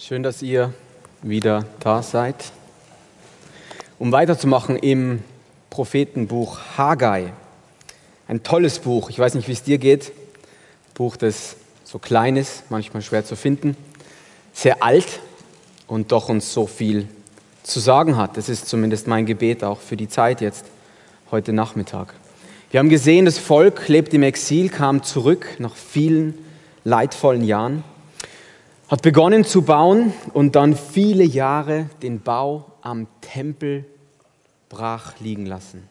Schön, dass ihr wieder da seid. Um weiterzumachen im Prophetenbuch Haggai. Ein tolles Buch. Ich weiß nicht, wie es dir geht. Buch, das so klein ist, manchmal schwer zu finden, sehr alt und doch uns so viel zu sagen hat. Das ist zumindest mein Gebet auch für die Zeit jetzt, heute Nachmittag. Wir haben gesehen, das Volk lebt im Exil, kam zurück nach vielen leidvollen Jahren hat begonnen zu bauen und dann viele Jahre den Bau am Tempel brach liegen lassen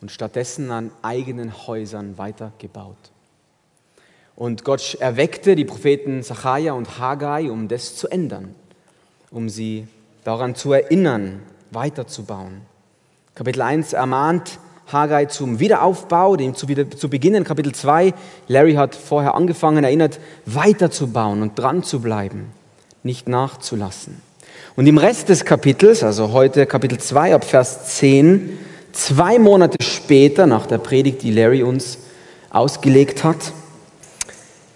und stattdessen an eigenen Häusern weitergebaut. Und Gott erweckte die Propheten Zachariah und Haggai, um das zu ändern, um sie daran zu erinnern, weiterzubauen. Kapitel 1 ermahnt Haggai zum Wiederaufbau, dem zu, wieder, zu beginnen. Kapitel 2, Larry hat vorher angefangen, erinnert, weiterzubauen und dran zu bleiben, nicht nachzulassen. Und im Rest des Kapitels, also heute Kapitel 2 ab Vers 10, zwei Monate später, nach der Predigt, die Larry uns ausgelegt hat,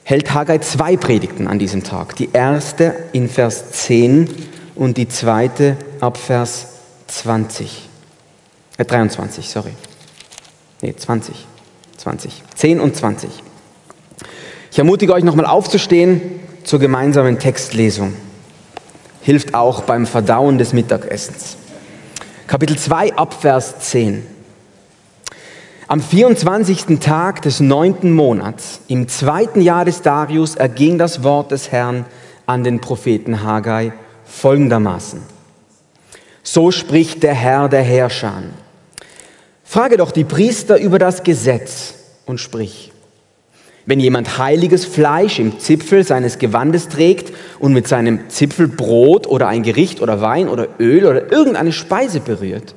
hält Haggai zwei Predigten an diesem Tag. Die erste in Vers 10 und die zweite ab Vers 20. Äh, 23, sorry. Nee, 20. 20. 10 und 20. Ich ermutige euch nochmal aufzustehen zur gemeinsamen Textlesung. Hilft auch beim Verdauen des Mittagessens. Kapitel 2 Abvers 10. Am 24. Tag des neunten Monats, im zweiten Jahr des Darius, erging das Wort des Herrn an den Propheten Haggai folgendermaßen. So spricht der Herr der Herrscher. Frage doch die Priester über das Gesetz und sprich. Wenn jemand heiliges Fleisch im Zipfel seines Gewandes trägt und mit seinem Zipfel Brot oder ein Gericht oder Wein oder Öl oder irgendeine Speise berührt,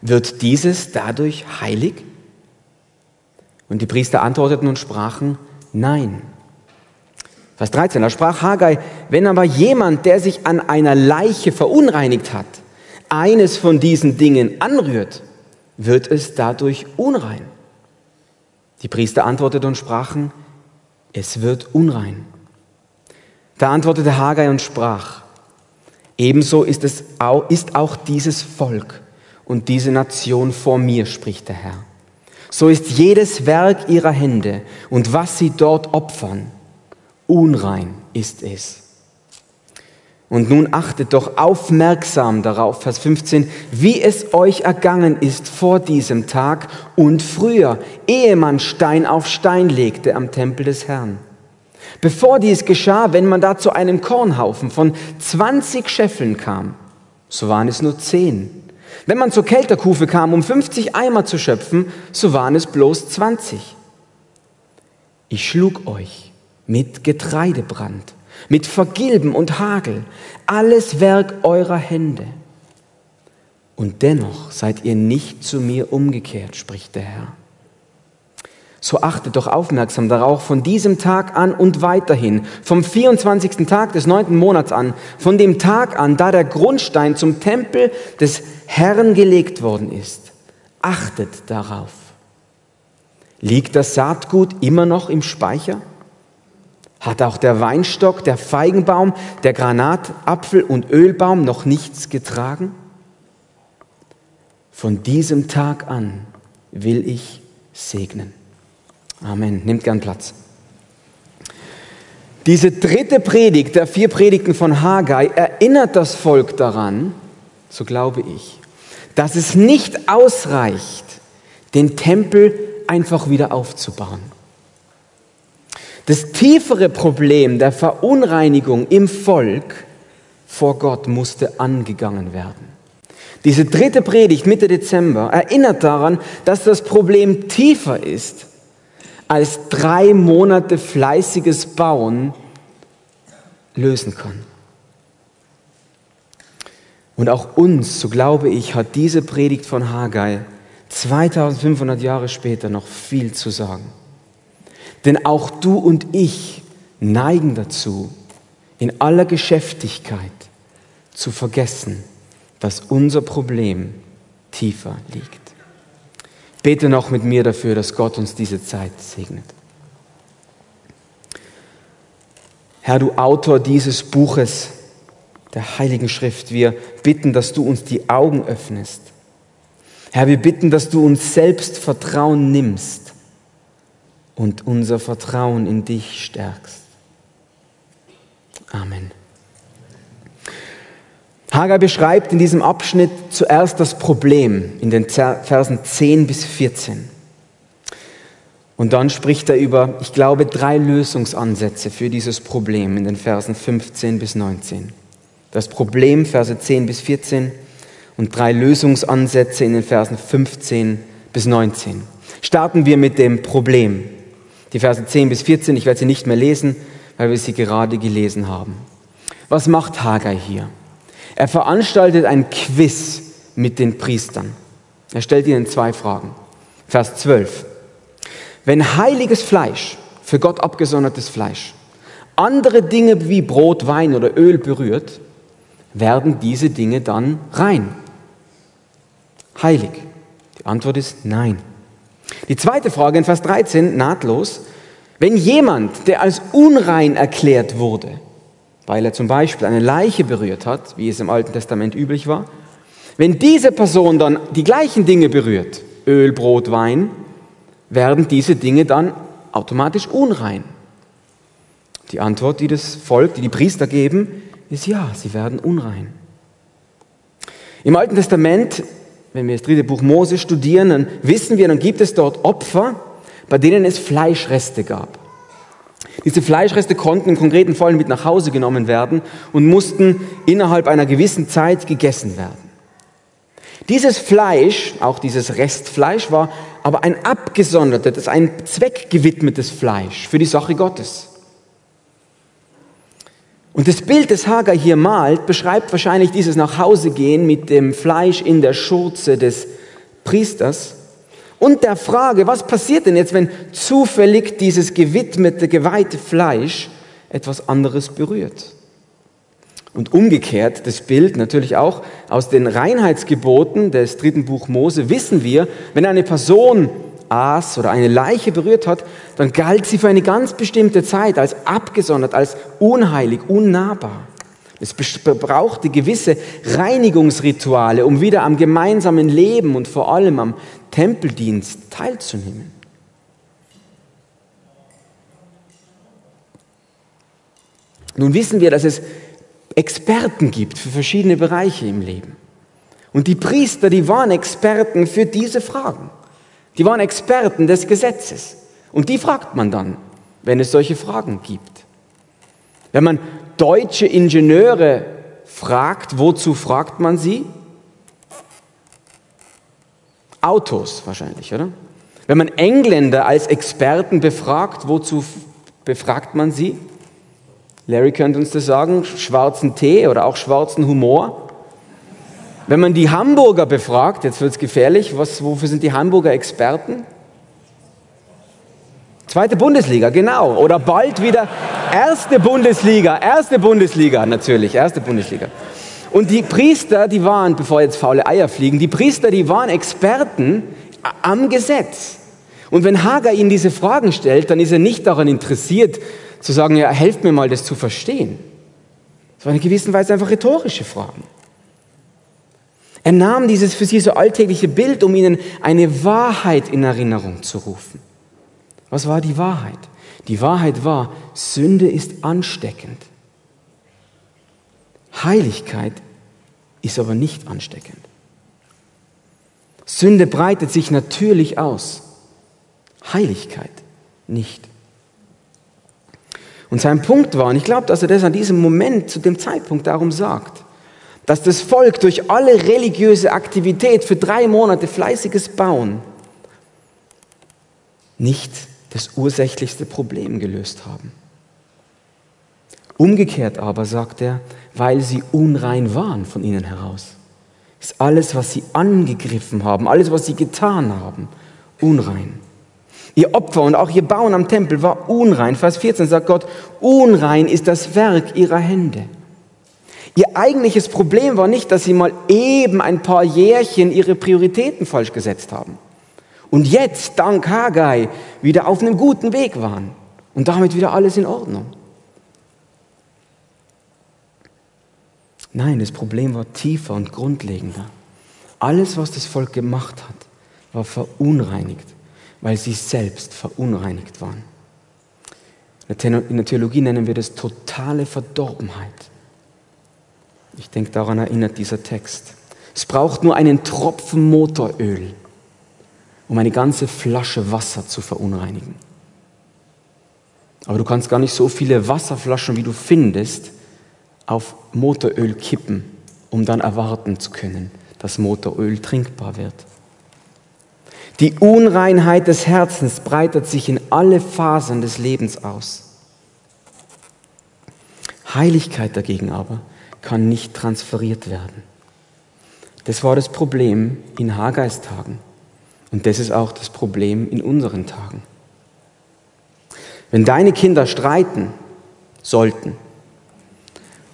wird dieses dadurch heilig? Und die Priester antworteten und sprachen, nein. Vers 13, da sprach Haggai, wenn aber jemand, der sich an einer Leiche verunreinigt hat, eines von diesen Dingen anrührt, wird es dadurch unrein? Die Priester antworteten und sprachen, es wird unrein. Da antwortete Haggai und sprach, ebenso ist, es auch, ist auch dieses Volk und diese Nation vor mir, spricht der Herr. So ist jedes Werk ihrer Hände und was sie dort opfern, unrein ist es. Und nun achtet doch aufmerksam darauf, Vers 15, wie es euch ergangen ist vor diesem Tag und früher, ehe man Stein auf Stein legte am Tempel des Herrn. Bevor dies geschah, wenn man da zu einem Kornhaufen von 20 Scheffeln kam, so waren es nur 10. Wenn man zur Kelterkufe kam, um 50 Eimer zu schöpfen, so waren es bloß 20. Ich schlug euch mit Getreidebrand mit Vergilben und Hagel, alles Werk eurer Hände. Und dennoch seid ihr nicht zu mir umgekehrt, spricht der Herr. So achtet doch aufmerksam darauf, von diesem Tag an und weiterhin, vom 24. Tag des neunten Monats an, von dem Tag an, da der Grundstein zum Tempel des Herrn gelegt worden ist. Achtet darauf. Liegt das Saatgut immer noch im Speicher? Hat auch der Weinstock, der Feigenbaum, der Granatapfel und Ölbaum noch nichts getragen? Von diesem Tag an will ich segnen. Amen. Nimmt gern Platz. Diese dritte Predigt der vier Predigten von Haggai erinnert das Volk daran, so glaube ich, dass es nicht ausreicht, den Tempel einfach wieder aufzubauen. Das tiefere Problem der Verunreinigung im Volk vor Gott musste angegangen werden. Diese dritte Predigt Mitte Dezember erinnert daran, dass das Problem tiefer ist als drei Monate fleißiges Bauen lösen kann. Und auch uns, so glaube ich, hat diese Predigt von Haggai 2500 Jahre später noch viel zu sagen. Denn auch du und ich neigen dazu, in aller Geschäftigkeit zu vergessen, dass unser Problem tiefer liegt. Bete noch mit mir dafür, dass Gott uns diese Zeit segnet. Herr, du Autor dieses Buches, der Heiligen Schrift. Wir bitten, dass du uns die Augen öffnest. Herr, wir bitten, dass du uns selbst Vertrauen nimmst und unser Vertrauen in dich stärkst. Amen. Hagar beschreibt in diesem Abschnitt zuerst das Problem in den Versen 10 bis 14. Und dann spricht er über, ich glaube, drei Lösungsansätze für dieses Problem in den Versen 15 bis 19. Das Problem, Verse 10 bis 14 und drei Lösungsansätze in den Versen 15 bis 19. Starten wir mit dem Problem. Die Verse 10 bis 14, ich werde sie nicht mehr lesen, weil wir sie gerade gelesen haben. Was macht Haggai hier? Er veranstaltet ein Quiz mit den Priestern. Er stellt ihnen zwei Fragen. Vers 12. Wenn heiliges Fleisch, für Gott abgesondertes Fleisch, andere Dinge wie Brot, Wein oder Öl berührt, werden diese Dinge dann rein? Heilig? Die Antwort ist nein. Die zweite Frage in Vers 13, nahtlos. Wenn jemand, der als unrein erklärt wurde, weil er zum Beispiel eine Leiche berührt hat, wie es im Alten Testament üblich war, wenn diese Person dann die gleichen Dinge berührt, Öl, Brot, Wein, werden diese Dinge dann automatisch unrein? Die Antwort, die das Volk, die die Priester geben, ist ja, sie werden unrein. Im Alten Testament, wenn wir das dritte Buch Mose studieren, dann wissen wir, dann gibt es dort Opfer, bei denen es Fleischreste gab. Diese Fleischreste konnten im konkreten Fall mit nach Hause genommen werden und mussten innerhalb einer gewissen Zeit gegessen werden. Dieses Fleisch, auch dieses Restfleisch, war aber ein abgesondertes, ein zweckgewidmetes Fleisch für die Sache Gottes. Und das Bild, das Hagar hier malt, beschreibt wahrscheinlich dieses Nachhausegehen mit dem Fleisch in der Schurze des Priesters und der Frage, was passiert denn jetzt, wenn zufällig dieses gewidmete, geweihte Fleisch etwas anderes berührt? Und umgekehrt, das Bild natürlich auch aus den Reinheitsgeboten des dritten Buch Mose wissen wir, wenn eine Person aß oder eine Leiche berührt hat, dann galt sie für eine ganz bestimmte Zeit als abgesondert, als unheilig, unnahbar. Es brauchte gewisse Reinigungsrituale, um wieder am gemeinsamen Leben und vor allem am Tempeldienst teilzunehmen. Nun wissen wir, dass es Experten gibt für verschiedene Bereiche im Leben. Und die Priester, die waren Experten für diese Fragen. Die waren Experten des Gesetzes. Und die fragt man dann, wenn es solche Fragen gibt. Wenn man deutsche Ingenieure fragt, wozu fragt man sie? Autos wahrscheinlich, oder? Wenn man Engländer als Experten befragt, wozu befragt man sie? Larry könnte uns das sagen, schwarzen Tee oder auch schwarzen Humor. Wenn man die Hamburger befragt, jetzt wird es gefährlich, was, wofür sind die Hamburger Experten? Zweite Bundesliga, genau. Oder bald wieder erste Bundesliga, erste Bundesliga natürlich, erste Bundesliga. Und die Priester, die waren, bevor jetzt faule Eier fliegen, die Priester, die waren Experten am Gesetz. Und wenn Hagar ihnen diese Fragen stellt, dann ist er nicht daran interessiert, zu sagen, ja, helft mir mal, das zu verstehen. Das war in gewisser Weise einfach rhetorische Fragen. Er nahm dieses für sie so alltägliche Bild, um ihnen eine Wahrheit in Erinnerung zu rufen. Was war die Wahrheit? Die Wahrheit war, Sünde ist ansteckend. Heiligkeit ist aber nicht ansteckend. Sünde breitet sich natürlich aus, Heiligkeit nicht. Und sein Punkt war, und ich glaube, dass er das an diesem Moment, zu dem Zeitpunkt darum sagt, dass das Volk durch alle religiöse Aktivität für drei Monate fleißiges Bauen nicht das ursächlichste Problem gelöst haben. Umgekehrt aber, sagt er, weil sie unrein waren von ihnen heraus, ist alles, was sie angegriffen haben, alles, was sie getan haben, unrein. Ihr Opfer und auch ihr Bauen am Tempel war unrein. Vers 14 sagt Gott, unrein ist das Werk ihrer Hände. Ihr eigentliches Problem war nicht, dass sie mal eben ein paar Jährchen ihre Prioritäten falsch gesetzt haben. Und jetzt, dank Haggai, wieder auf einem guten Weg waren. Und damit wieder alles in Ordnung. Nein, das Problem war tiefer und grundlegender. Alles, was das Volk gemacht hat, war verunreinigt, weil sie selbst verunreinigt waren. In der Theologie nennen wir das totale Verdorbenheit. Ich denke, daran erinnert dieser Text. Es braucht nur einen Tropfen Motoröl, um eine ganze Flasche Wasser zu verunreinigen. Aber du kannst gar nicht so viele Wasserflaschen, wie du findest, auf Motoröl kippen, um dann erwarten zu können, dass Motoröl trinkbar wird. Die Unreinheit des Herzens breitet sich in alle Phasen des Lebens aus. Heiligkeit dagegen aber kann nicht transferiert werden. Das war das Problem in Hagais Tagen. Und das ist auch das Problem in unseren Tagen. Wenn deine Kinder streiten sollten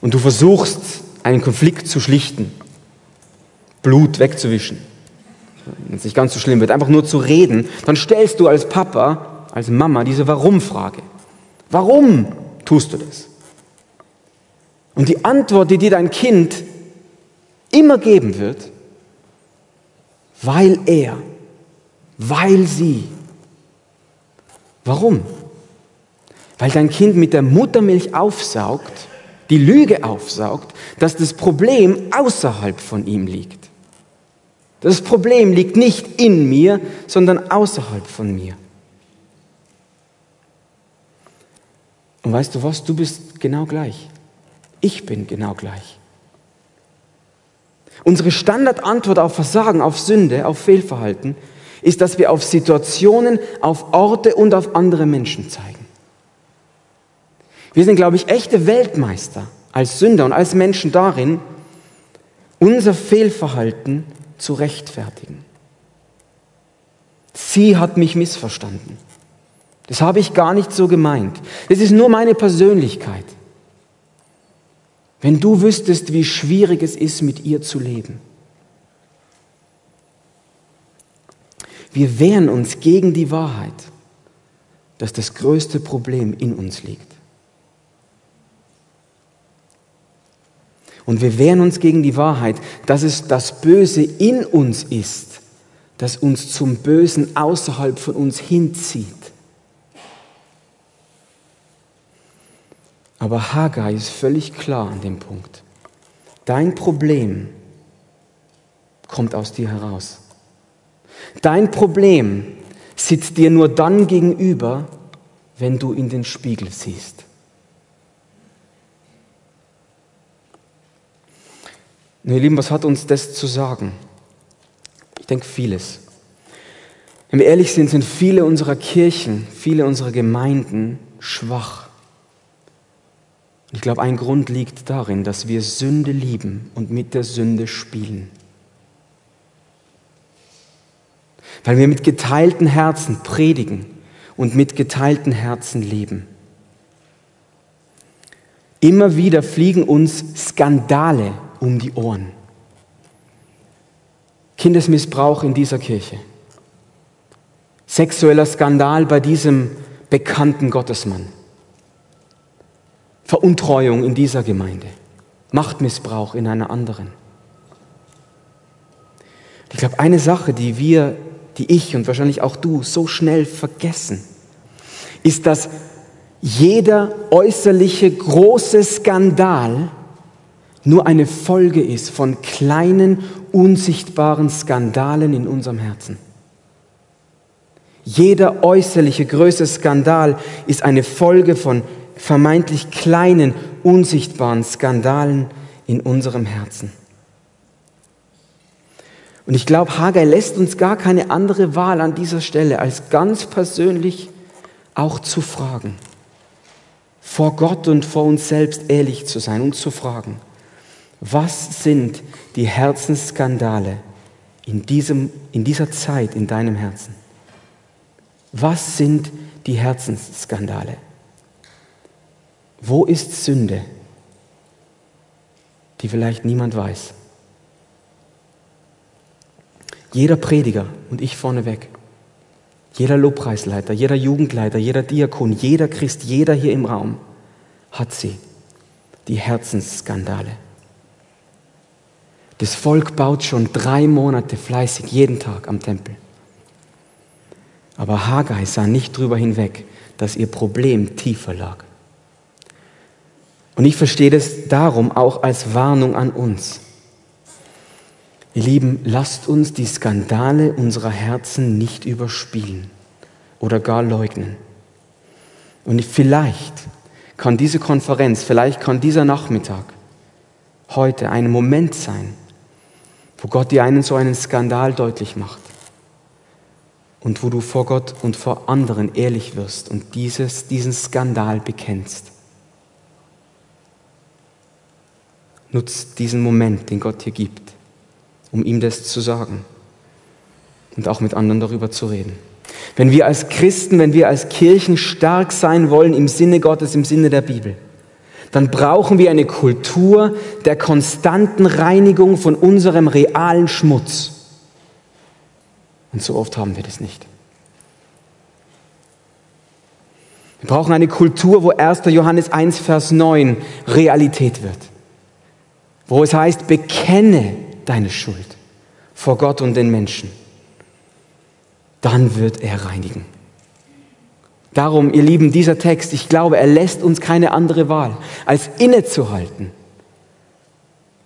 und du versuchst, einen Konflikt zu schlichten, Blut wegzuwischen, wenn es nicht ganz so schlimm wird, einfach nur zu reden, dann stellst du als Papa, als Mama diese Warum-Frage. Warum tust du das? Und die Antwort, die dir dein Kind immer geben wird, weil er, weil sie. Warum? Weil dein Kind mit der Muttermilch aufsaugt, die Lüge aufsaugt, dass das Problem außerhalb von ihm liegt. Das Problem liegt nicht in mir, sondern außerhalb von mir. Und weißt du was, du bist genau gleich. Ich bin genau gleich. Unsere Standardantwort auf Versagen, auf Sünde, auf Fehlverhalten ist, dass wir auf Situationen, auf Orte und auf andere Menschen zeigen. Wir sind, glaube ich, echte Weltmeister als Sünder und als Menschen darin, unser Fehlverhalten zu rechtfertigen. Sie hat mich missverstanden. Das habe ich gar nicht so gemeint. Das ist nur meine Persönlichkeit. Wenn du wüsstest, wie schwierig es ist, mit ihr zu leben. Wir wehren uns gegen die Wahrheit, dass das größte Problem in uns liegt. Und wir wehren uns gegen die Wahrheit, dass es das Böse in uns ist, das uns zum Bösen außerhalb von uns hinzieht. Aber Haggai ist völlig klar an dem Punkt. Dein Problem kommt aus dir heraus. Dein Problem sitzt dir nur dann gegenüber, wenn du in den Spiegel siehst. Und ihr Lieben, was hat uns das zu sagen? Ich denke vieles. Wenn wir ehrlich sind, sind viele unserer Kirchen, viele unserer Gemeinden schwach. Ich glaube, ein Grund liegt darin, dass wir Sünde lieben und mit der Sünde spielen. Weil wir mit geteilten Herzen predigen und mit geteilten Herzen leben. Immer wieder fliegen uns Skandale um die Ohren. Kindesmissbrauch in dieser Kirche. Sexueller Skandal bei diesem bekannten Gottesmann. Veruntreuung in dieser Gemeinde, Machtmissbrauch in einer anderen. Ich glaube, eine Sache, die wir, die ich und wahrscheinlich auch du so schnell vergessen, ist, dass jeder äußerliche große Skandal nur eine Folge ist von kleinen, unsichtbaren Skandalen in unserem Herzen. Jeder äußerliche größere Skandal ist eine Folge von vermeintlich kleinen, unsichtbaren Skandalen in unserem Herzen. Und ich glaube, Haggai lässt uns gar keine andere Wahl an dieser Stelle, als ganz persönlich auch zu fragen, vor Gott und vor uns selbst ehrlich zu sein und zu fragen, was sind die Herzensskandale in, diesem, in dieser Zeit in deinem Herzen? Was sind die Herzensskandale? Wo ist Sünde, die vielleicht niemand weiß? Jeder Prediger und ich vorneweg, jeder Lobpreisleiter, jeder Jugendleiter, jeder Diakon, jeder Christ, jeder hier im Raum hat sie, die Herzensskandale. Das Volk baut schon drei Monate fleißig jeden Tag am Tempel. Aber Haggai sah nicht drüber hinweg, dass ihr Problem tiefer lag. Und ich verstehe das darum auch als Warnung an uns. Ihr Lieben, lasst uns die Skandale unserer Herzen nicht überspielen oder gar leugnen. Und vielleicht kann diese Konferenz, vielleicht kann dieser Nachmittag heute ein Moment sein, wo Gott dir einen so einen Skandal deutlich macht und wo du vor Gott und vor anderen ehrlich wirst und dieses, diesen Skandal bekennst. Nutzt diesen Moment, den Gott dir gibt, um ihm das zu sagen und auch mit anderen darüber zu reden. Wenn wir als Christen, wenn wir als Kirchen stark sein wollen im Sinne Gottes, im Sinne der Bibel, dann brauchen wir eine Kultur der konstanten Reinigung von unserem realen Schmutz. Und so oft haben wir das nicht. Wir brauchen eine Kultur, wo 1. Johannes 1, Vers 9 Realität wird wo es heißt, bekenne deine Schuld vor Gott und den Menschen. Dann wird er reinigen. Darum, ihr Lieben, dieser Text, ich glaube, er lässt uns keine andere Wahl, als innezuhalten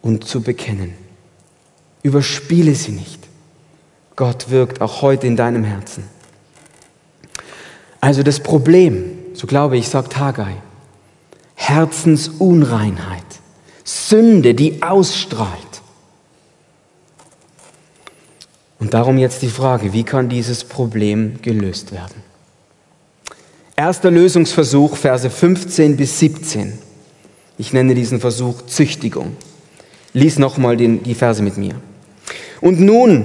und zu bekennen. Überspiele sie nicht. Gott wirkt auch heute in deinem Herzen. Also das Problem, so glaube ich, sagt Haggai, Herzensunreinheit Sünde, die ausstrahlt. Und darum jetzt die Frage, wie kann dieses Problem gelöst werden? Erster Lösungsversuch, Verse 15 bis 17. Ich nenne diesen Versuch Züchtigung. Lies nochmal die Verse mit mir. Und nun,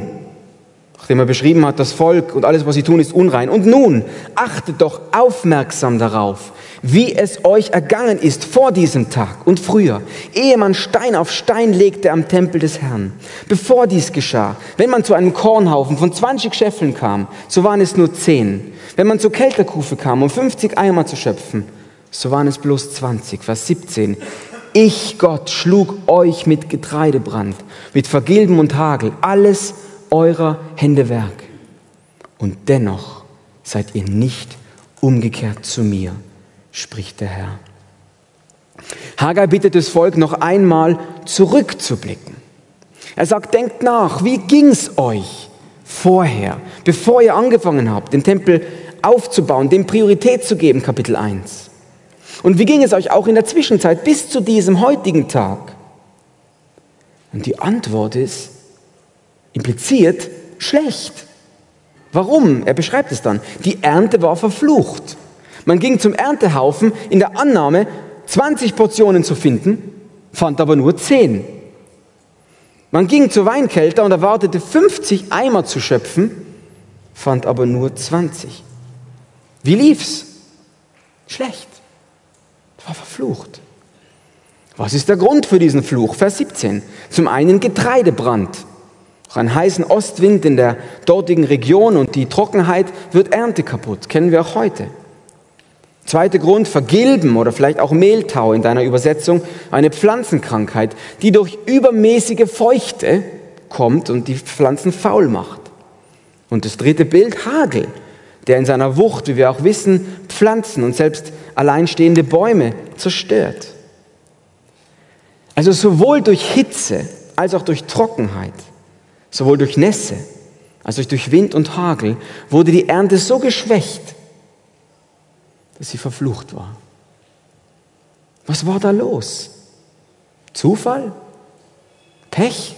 nachdem er beschrieben hat, das Volk und alles, was sie tun, ist unrein. Und nun, achtet doch aufmerksam darauf, wie es euch ergangen ist vor diesem Tag und früher, ehe man Stein auf Stein legte am Tempel des Herrn. Bevor dies geschah, wenn man zu einem Kornhaufen von 20 Scheffeln kam, so waren es nur 10. Wenn man zur Kelterkufe kam, um 50 Eimer zu schöpfen, so waren es bloß 20. Vers 17. Ich, Gott, schlug euch mit Getreidebrand, mit Vergilben und Hagel, alles eurer Hände Werk. Und dennoch seid ihr nicht umgekehrt zu mir spricht der Herr. Haggai bittet das Volk noch einmal zurückzublicken. Er sagt, denkt nach, wie ging es euch vorher, bevor ihr angefangen habt, den Tempel aufzubauen, dem Priorität zu geben, Kapitel 1. Und wie ging es euch auch in der Zwischenzeit bis zu diesem heutigen Tag? Und die Antwort ist impliziert schlecht. Warum? Er beschreibt es dann. Die Ernte war verflucht. Man ging zum Erntehaufen in der Annahme, 20 Portionen zu finden, fand aber nur 10. Man ging zur Weinkelter und erwartete 50 Eimer zu schöpfen, fand aber nur 20. Wie lief's? Schlecht. War verflucht. Was ist der Grund für diesen Fluch? Vers 17. Zum einen Getreidebrand. Auch ein heißen Ostwind in der dortigen Region und die Trockenheit wird Ernte kaputt. Kennen wir auch heute. Zweiter Grund, Vergilben oder vielleicht auch Mehltau in deiner Übersetzung, eine Pflanzenkrankheit, die durch übermäßige Feuchte kommt und die Pflanzen faul macht. Und das dritte Bild, Hagel, der in seiner Wucht, wie wir auch wissen, Pflanzen und selbst alleinstehende Bäume zerstört. Also sowohl durch Hitze als auch durch Trockenheit, sowohl durch Nässe als auch durch Wind und Hagel wurde die Ernte so geschwächt, dass sie verflucht war. Was war da los? Zufall? Pech?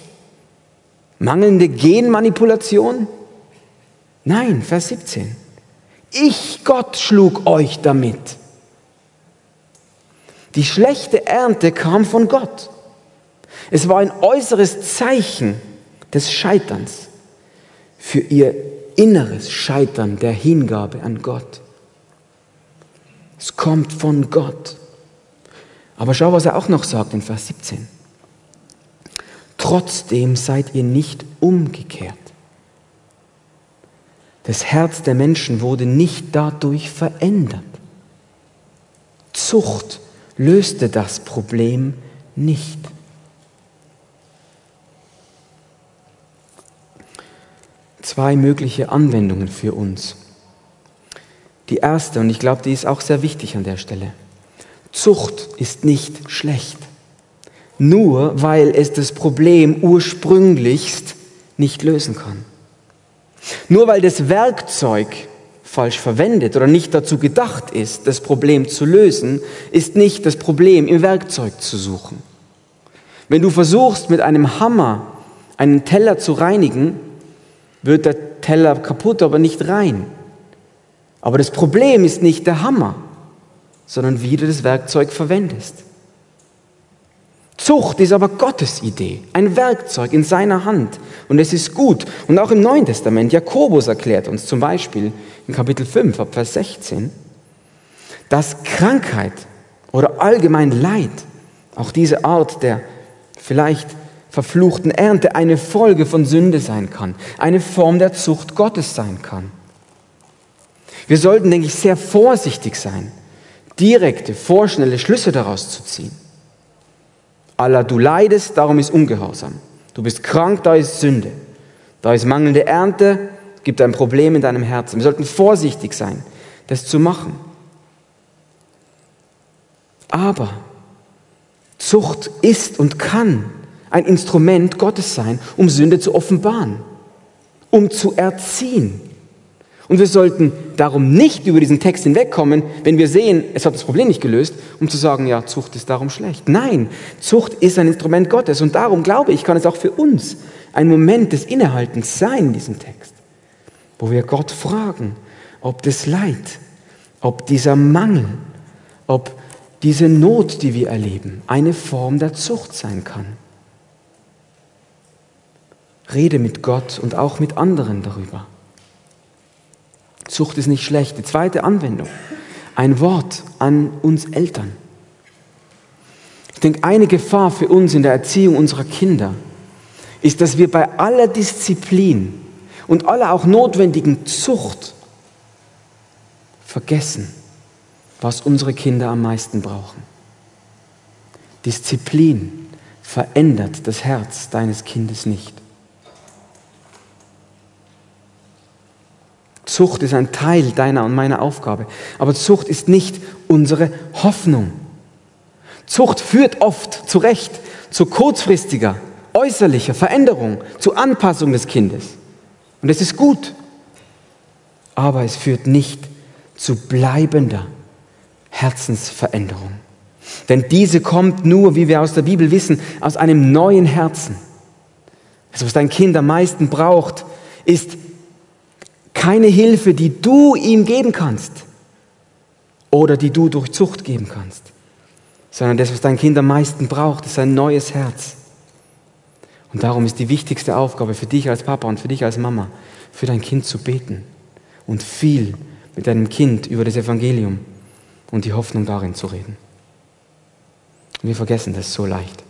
Mangelnde Genmanipulation? Nein, Vers 17. Ich, Gott, schlug euch damit. Die schlechte Ernte kam von Gott. Es war ein äußeres Zeichen des Scheiterns für ihr inneres Scheitern der Hingabe an Gott. Es kommt von Gott. Aber schau, was er auch noch sagt in Vers 17. Trotzdem seid ihr nicht umgekehrt. Das Herz der Menschen wurde nicht dadurch verändert. Zucht löste das Problem nicht. Zwei mögliche Anwendungen für uns. Die erste, und ich glaube, die ist auch sehr wichtig an der Stelle. Zucht ist nicht schlecht, nur weil es das Problem ursprünglichst nicht lösen kann. Nur weil das Werkzeug falsch verwendet oder nicht dazu gedacht ist, das Problem zu lösen, ist nicht das Problem im Werkzeug zu suchen. Wenn du versuchst, mit einem Hammer einen Teller zu reinigen, wird der Teller kaputt, aber nicht rein. Aber das Problem ist nicht der Hammer, sondern wie du das Werkzeug verwendest. Zucht ist aber Gottes Idee, ein Werkzeug in seiner Hand. Und es ist gut. Und auch im Neuen Testament, Jakobus erklärt uns zum Beispiel in Kapitel 5, ab Vers 16, dass Krankheit oder allgemein Leid, auch diese Art der vielleicht verfluchten Ernte, eine Folge von Sünde sein kann, eine Form der Zucht Gottes sein kann. Wir sollten, denke ich, sehr vorsichtig sein, direkte, vorschnelle Schlüsse daraus zu ziehen. Allah, du leidest, darum ist Ungehorsam. Du bist krank, da ist Sünde. Da ist mangelnde Ernte, gibt ein Problem in deinem Herzen. Wir sollten vorsichtig sein, das zu machen. Aber Zucht ist und kann ein Instrument Gottes sein, um Sünde zu offenbaren, um zu erziehen. Und wir sollten darum nicht über diesen Text hinwegkommen, wenn wir sehen, es hat das Problem nicht gelöst, um zu sagen, ja, Zucht ist darum schlecht. Nein, Zucht ist ein Instrument Gottes und darum glaube ich, kann es auch für uns ein Moment des Innehaltens sein in diesem Text, wo wir Gott fragen, ob das Leid, ob dieser Mangel, ob diese Not, die wir erleben, eine Form der Zucht sein kann. Rede mit Gott und auch mit anderen darüber. Zucht ist nicht schlecht. Die zweite Anwendung, ein Wort an uns Eltern. Ich denke, eine Gefahr für uns in der Erziehung unserer Kinder ist, dass wir bei aller Disziplin und aller auch notwendigen Zucht vergessen, was unsere Kinder am meisten brauchen. Disziplin verändert das Herz deines Kindes nicht. Zucht ist ein Teil deiner und meiner Aufgabe. Aber Zucht ist nicht unsere Hoffnung. Zucht führt oft zu Recht zu kurzfristiger, äußerlicher Veränderung, zu Anpassung des Kindes. Und es ist gut. Aber es führt nicht zu bleibender Herzensveränderung. Denn diese kommt nur, wie wir aus der Bibel wissen, aus einem neuen Herzen. Also was dein Kind am meisten braucht, ist keine Hilfe, die du ihm geben kannst oder die du durch Zucht geben kannst, sondern das, was dein Kind am meisten braucht, ist ein neues Herz. Und darum ist die wichtigste Aufgabe für dich als Papa und für dich als Mama, für dein Kind zu beten und viel mit deinem Kind über das Evangelium und die Hoffnung darin zu reden. wir vergessen das so leicht.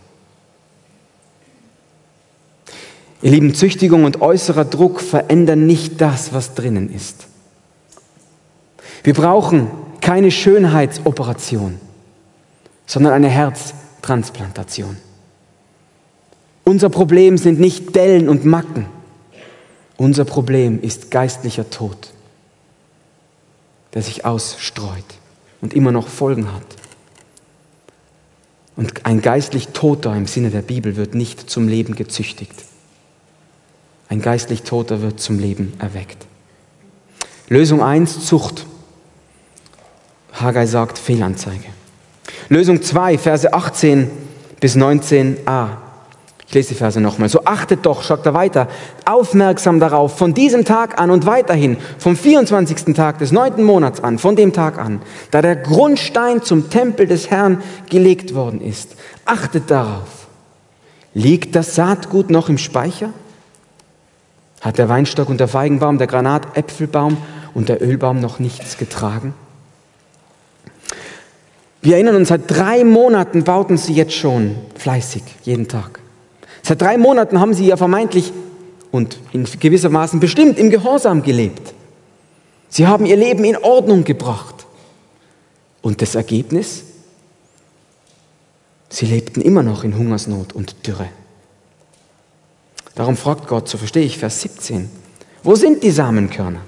Ihr Lieben, Züchtigung und äußerer Druck verändern nicht das, was drinnen ist. Wir brauchen keine Schönheitsoperation, sondern eine Herztransplantation. Unser Problem sind nicht Dellen und Macken. Unser Problem ist geistlicher Tod, der sich ausstreut und immer noch Folgen hat. Und ein geistlich Toter im Sinne der Bibel wird nicht zum Leben gezüchtigt. Ein geistlich Toter wird zum Leben erweckt. Lösung 1, Zucht. Haggai sagt Fehlanzeige. Lösung 2, Verse 18 bis 19a. Ich lese die Verse nochmal. So achtet doch, sagt er weiter, aufmerksam darauf, von diesem Tag an und weiterhin, vom 24. Tag des neunten Monats an, von dem Tag an, da der Grundstein zum Tempel des Herrn gelegt worden ist. Achtet darauf. Liegt das Saatgut noch im Speicher? Hat der Weinstock und der Feigenbaum, der Granatäpfelbaum und der Ölbaum noch nichts getragen? Wir erinnern uns, seit drei Monaten bauten sie jetzt schon fleißig, jeden Tag. Seit drei Monaten haben sie ja vermeintlich und in gewissermaßen bestimmt im Gehorsam gelebt. Sie haben ihr Leben in Ordnung gebracht. Und das Ergebnis? Sie lebten immer noch in Hungersnot und Dürre. Darum fragt Gott, so verstehe ich Vers 17, Wo sind die Samenkörner?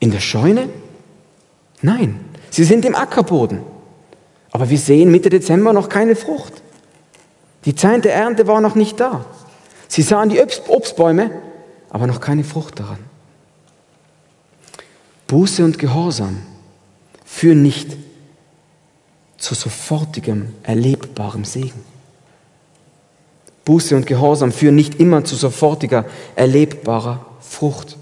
In der Scheune? Nein, sie sind im Ackerboden. Aber wir sehen Mitte Dezember noch keine Frucht. Die Zeit der Ernte war noch nicht da. Sie sahen die Obstbäume, aber noch keine Frucht daran. Buße und Gehorsam führen nicht zu sofortigem, erlebbarem Segen. Buße und Gehorsam führen nicht immer zu sofortiger, erlebbarer Frucht.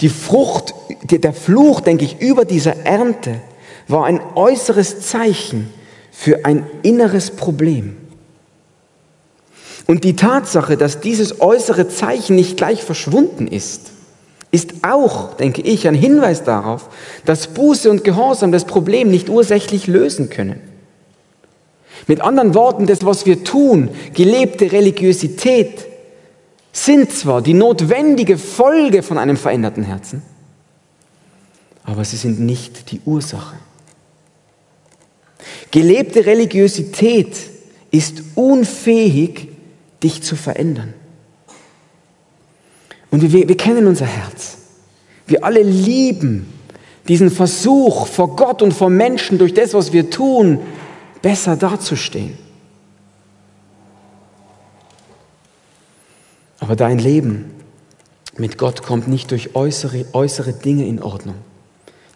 Die Frucht, der Fluch, denke ich, über dieser Ernte war ein äußeres Zeichen für ein inneres Problem. Und die Tatsache, dass dieses äußere Zeichen nicht gleich verschwunden ist, ist auch, denke ich, ein Hinweis darauf, dass Buße und Gehorsam das Problem nicht ursächlich lösen können. Mit anderen Worten, das, was wir tun, gelebte Religiosität, sind zwar die notwendige Folge von einem veränderten Herzen, aber sie sind nicht die Ursache. Gelebte Religiosität ist unfähig, dich zu verändern. Und wir, wir kennen unser Herz. Wir alle lieben diesen Versuch, vor Gott und vor Menschen durch das, was wir tun, besser dazustehen. Aber dein Leben mit Gott kommt nicht durch äußere, äußere Dinge in Ordnung,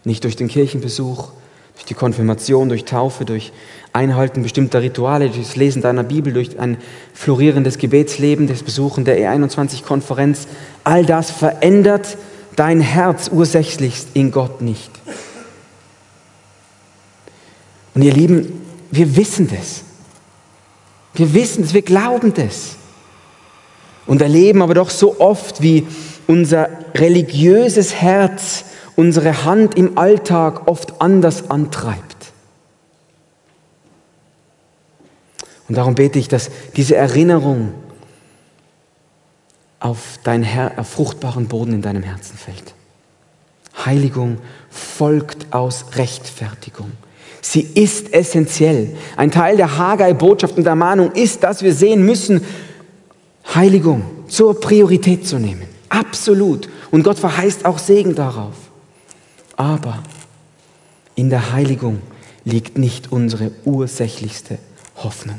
nicht durch den Kirchenbesuch, durch die Konfirmation, durch Taufe, durch Einhalten bestimmter Rituale, durch das Lesen deiner Bibel, durch ein florierendes Gebetsleben, das Besuchen der E21-Konferenz. All das verändert dein Herz ursächlichst in Gott nicht. Und ihr Lieben, wir wissen das. Wir wissen das, wir glauben das. Und erleben aber doch so oft, wie unser religiöses Herz unsere Hand im Alltag oft anders antreibt. Und darum bete ich, dass diese Erinnerung auf deinen Her auf fruchtbaren Boden in deinem Herzen fällt. Heiligung folgt aus Rechtfertigung. Sie ist essentiell. Ein Teil der Haggai-Botschaft und der Mahnung ist, dass wir sehen müssen, Heiligung zur Priorität zu nehmen. Absolut. Und Gott verheißt auch Segen darauf. Aber in der Heiligung liegt nicht unsere ursächlichste Hoffnung.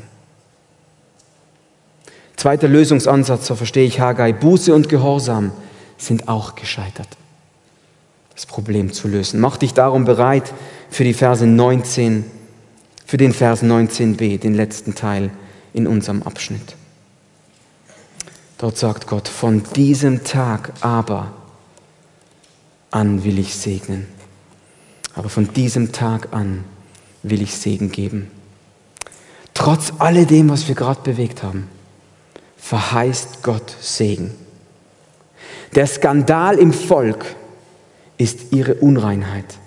Zweiter Lösungsansatz, so verstehe ich Haggai, Buße und Gehorsam sind auch gescheitert, das Problem zu lösen. Mach dich darum bereit für die Verse 19, für den Vers 19b, den letzten Teil in unserem Abschnitt. Dort sagt Gott, von diesem Tag aber an will ich segnen. Aber von diesem Tag an will ich Segen geben. Trotz alledem, was wir gerade bewegt haben, verheißt Gott Segen. Der Skandal im Volk ist ihre Unreinheit.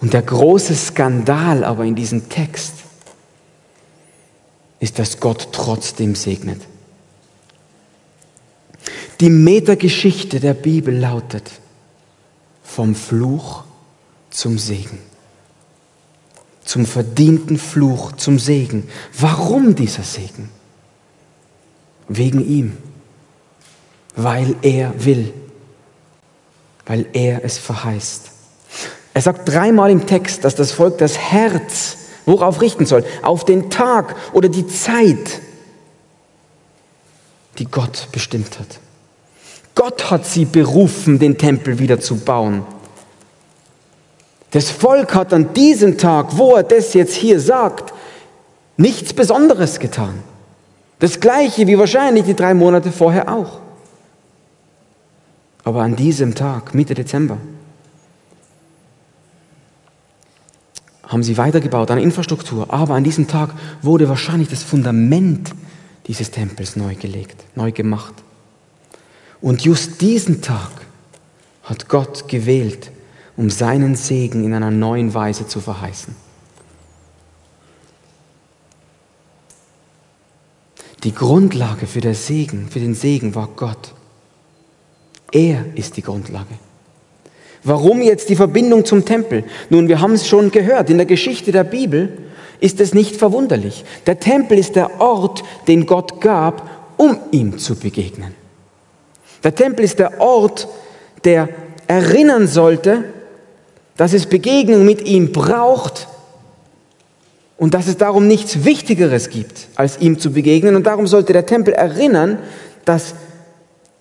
Und der große Skandal aber in diesem Text ist, dass Gott trotzdem segnet. Die Metageschichte der Bibel lautet vom Fluch zum Segen. Zum verdienten Fluch zum Segen. Warum dieser Segen? Wegen ihm. Weil er will. Weil er es verheißt. Er sagt dreimal im Text, dass das Volk das Herz worauf richten soll? Auf den Tag oder die Zeit, die Gott bestimmt hat. Gott hat sie berufen, den Tempel wieder zu bauen. Das Volk hat an diesem Tag, wo er das jetzt hier sagt, nichts Besonderes getan. Das gleiche wie wahrscheinlich die drei Monate vorher auch. Aber an diesem Tag, Mitte Dezember, haben sie weitergebaut an Infrastruktur. Aber an diesem Tag wurde wahrscheinlich das Fundament dieses Tempels neu gelegt, neu gemacht. Und just diesen Tag hat Gott gewählt, um seinen Segen in einer neuen Weise zu verheißen. Die Grundlage für, den Segen, für den Segen war Gott. Er ist die Grundlage. Warum jetzt die Verbindung zum Tempel? Nun, wir haben es schon gehört, in der Geschichte der Bibel ist es nicht verwunderlich. Der Tempel ist der Ort, den Gott gab, um ihm zu begegnen. Der Tempel ist der Ort, der erinnern sollte, dass es Begegnung mit ihm braucht und dass es darum nichts Wichtigeres gibt, als ihm zu begegnen. Und darum sollte der Tempel erinnern, dass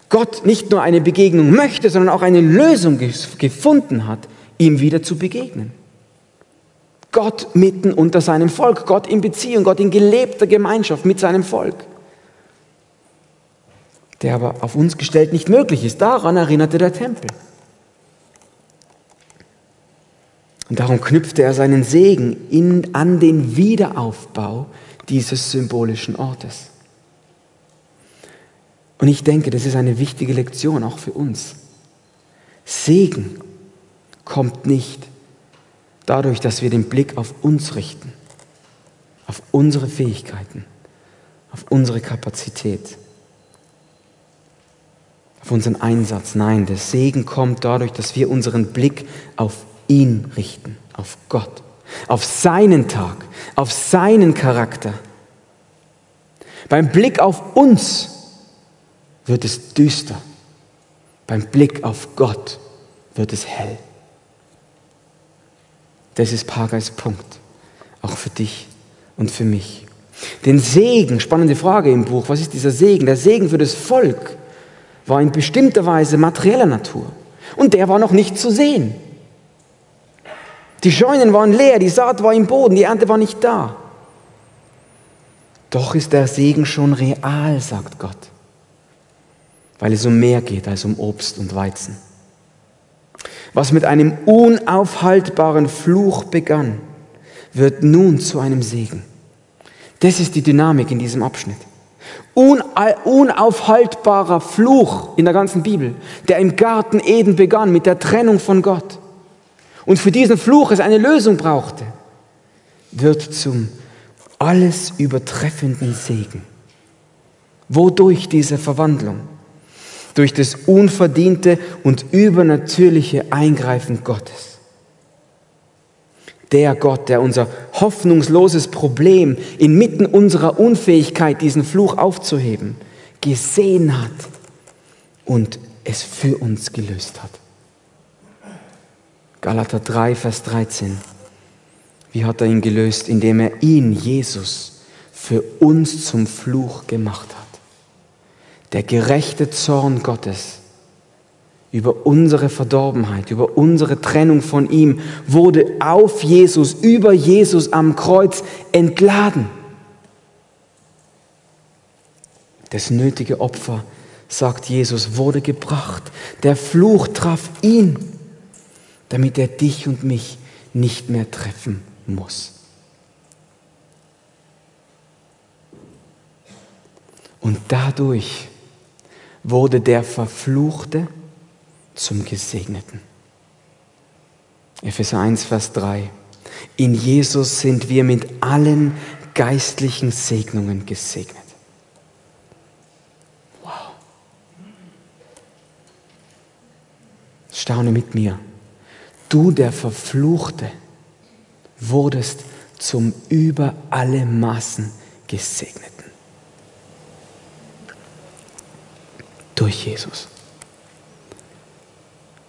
Gott nicht nur eine Begegnung möchte, sondern auch eine Lösung gefunden hat, ihm wieder zu begegnen. Gott mitten unter seinem Volk, Gott in Beziehung, Gott in gelebter Gemeinschaft mit seinem Volk, der aber auf uns gestellt nicht möglich ist. Daran erinnerte der Tempel. Und darum knüpfte er seinen Segen in, an den Wiederaufbau dieses symbolischen Ortes. Und ich denke, das ist eine wichtige Lektion auch für uns. Segen kommt nicht dadurch, dass wir den Blick auf uns richten, auf unsere Fähigkeiten, auf unsere Kapazität, auf unseren Einsatz. Nein, der Segen kommt dadurch, dass wir unseren Blick auf ihn richten, auf Gott, auf seinen Tag, auf seinen Charakter. Beim Blick auf uns wird es düster. Beim Blick auf Gott wird es hell. Das ist Pagais Punkt, auch für dich und für mich. Den Segen, spannende Frage im Buch, was ist dieser Segen? Der Segen für das Volk war in bestimmter Weise materieller Natur und der war noch nicht zu sehen. Die Scheunen waren leer, die Saat war im Boden, die Ernte war nicht da. Doch ist der Segen schon real, sagt Gott, weil es um mehr geht als um Obst und Weizen. Was mit einem unaufhaltbaren Fluch begann, wird nun zu einem Segen. Das ist die Dynamik in diesem Abschnitt. Unaufhaltbarer Fluch in der ganzen Bibel, der im Garten Eden begann mit der Trennung von Gott und für diesen Fluch es eine Lösung brauchte, wird zum alles übertreffenden Segen. Wodurch diese Verwandlung? Durch das unverdiente und übernatürliche Eingreifen Gottes. Der Gott, der unser hoffnungsloses Problem inmitten unserer Unfähigkeit, diesen Fluch aufzuheben, gesehen hat und es für uns gelöst hat. Galater 3, Vers 13. Wie hat er ihn gelöst? Indem er ihn, Jesus, für uns zum Fluch gemacht hat. Der gerechte Zorn Gottes über unsere Verdorbenheit, über unsere Trennung von ihm, wurde auf Jesus, über Jesus am Kreuz entladen. Das nötige Opfer, sagt Jesus, wurde gebracht. Der Fluch traf ihn damit er dich und mich nicht mehr treffen muss. Und dadurch wurde der Verfluchte zum Gesegneten. Epheser 1, Vers 3. In Jesus sind wir mit allen geistlichen Segnungen gesegnet. Wow. Staune mit mir. Du, der Verfluchte, wurdest zum über alle Maßen Gesegneten. Durch Jesus.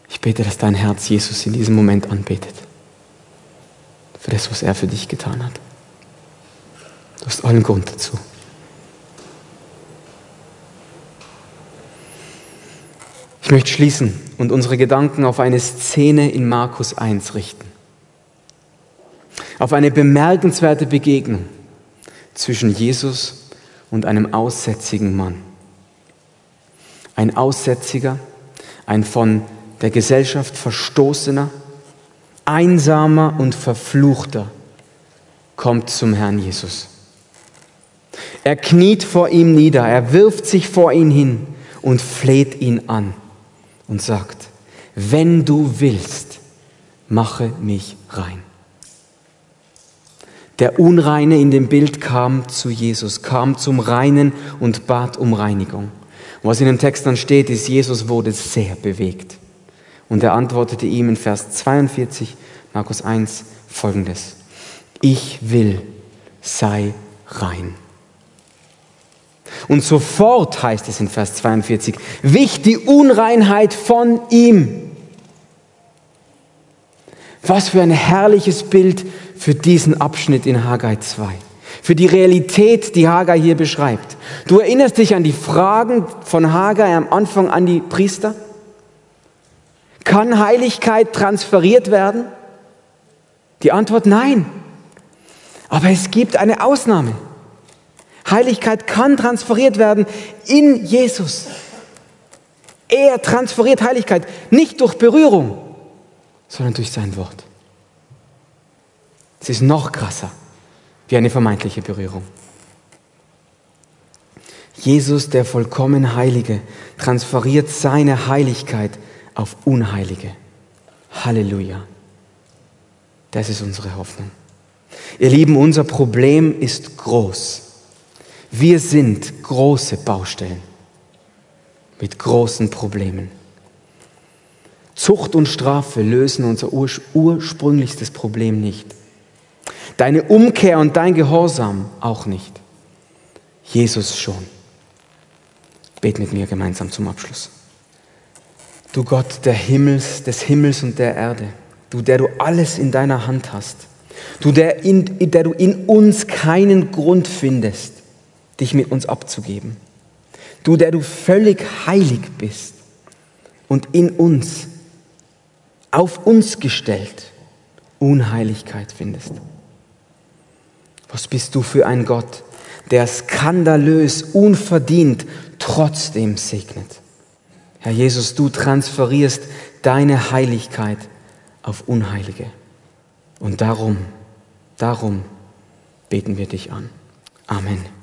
Ich bete, dass dein Herz Jesus in diesem Moment anbetet. Für das, was er für dich getan hat. Du hast allen Grund dazu. Ich möchte schließen und unsere Gedanken auf eine Szene in Markus 1 richten. Auf eine bemerkenswerte Begegnung zwischen Jesus und einem aussätzigen Mann. Ein Aussätziger, ein von der Gesellschaft verstoßener, einsamer und verfluchter kommt zum Herrn Jesus. Er kniet vor ihm nieder, er wirft sich vor ihn hin und fleht ihn an und sagt, wenn du willst, mache mich rein. Der Unreine in dem Bild kam zu Jesus, kam zum Reinen und bat um Reinigung. Was in dem Text dann steht, ist, Jesus wurde sehr bewegt. Und er antwortete ihm in Vers 42, Markus 1, folgendes. Ich will, sei rein. Und sofort heißt es in Vers 42, wich die Unreinheit von ihm. Was für ein herrliches Bild für diesen Abschnitt in Haggai 2. Für die Realität, die Haggai hier beschreibt. Du erinnerst dich an die Fragen von Haggai am Anfang an die Priester? Kann Heiligkeit transferiert werden? Die Antwort nein. Aber es gibt eine Ausnahme. Heiligkeit kann transferiert werden in Jesus. Er transferiert Heiligkeit nicht durch Berührung, sondern durch sein Wort. Es ist noch krasser wie eine vermeintliche Berührung. Jesus, der vollkommen Heilige, transferiert seine Heiligkeit auf Unheilige. Halleluja. Das ist unsere Hoffnung. Ihr Lieben, unser Problem ist groß. Wir sind große Baustellen mit großen Problemen. Zucht und Strafe lösen unser ursprünglichstes Problem nicht. Deine Umkehr und dein Gehorsam auch nicht. Jesus schon. Bet mit mir gemeinsam zum Abschluss. Du Gott der Himmels, des Himmels und der Erde, du, der du alles in deiner Hand hast, du, der, in, der du in uns keinen Grund findest, dich mit uns abzugeben. Du, der du völlig heilig bist und in uns, auf uns gestellt, Unheiligkeit findest. Was bist du für ein Gott, der skandalös, unverdient trotzdem segnet? Herr Jesus, du transferierst deine Heiligkeit auf Unheilige. Und darum, darum beten wir dich an. Amen.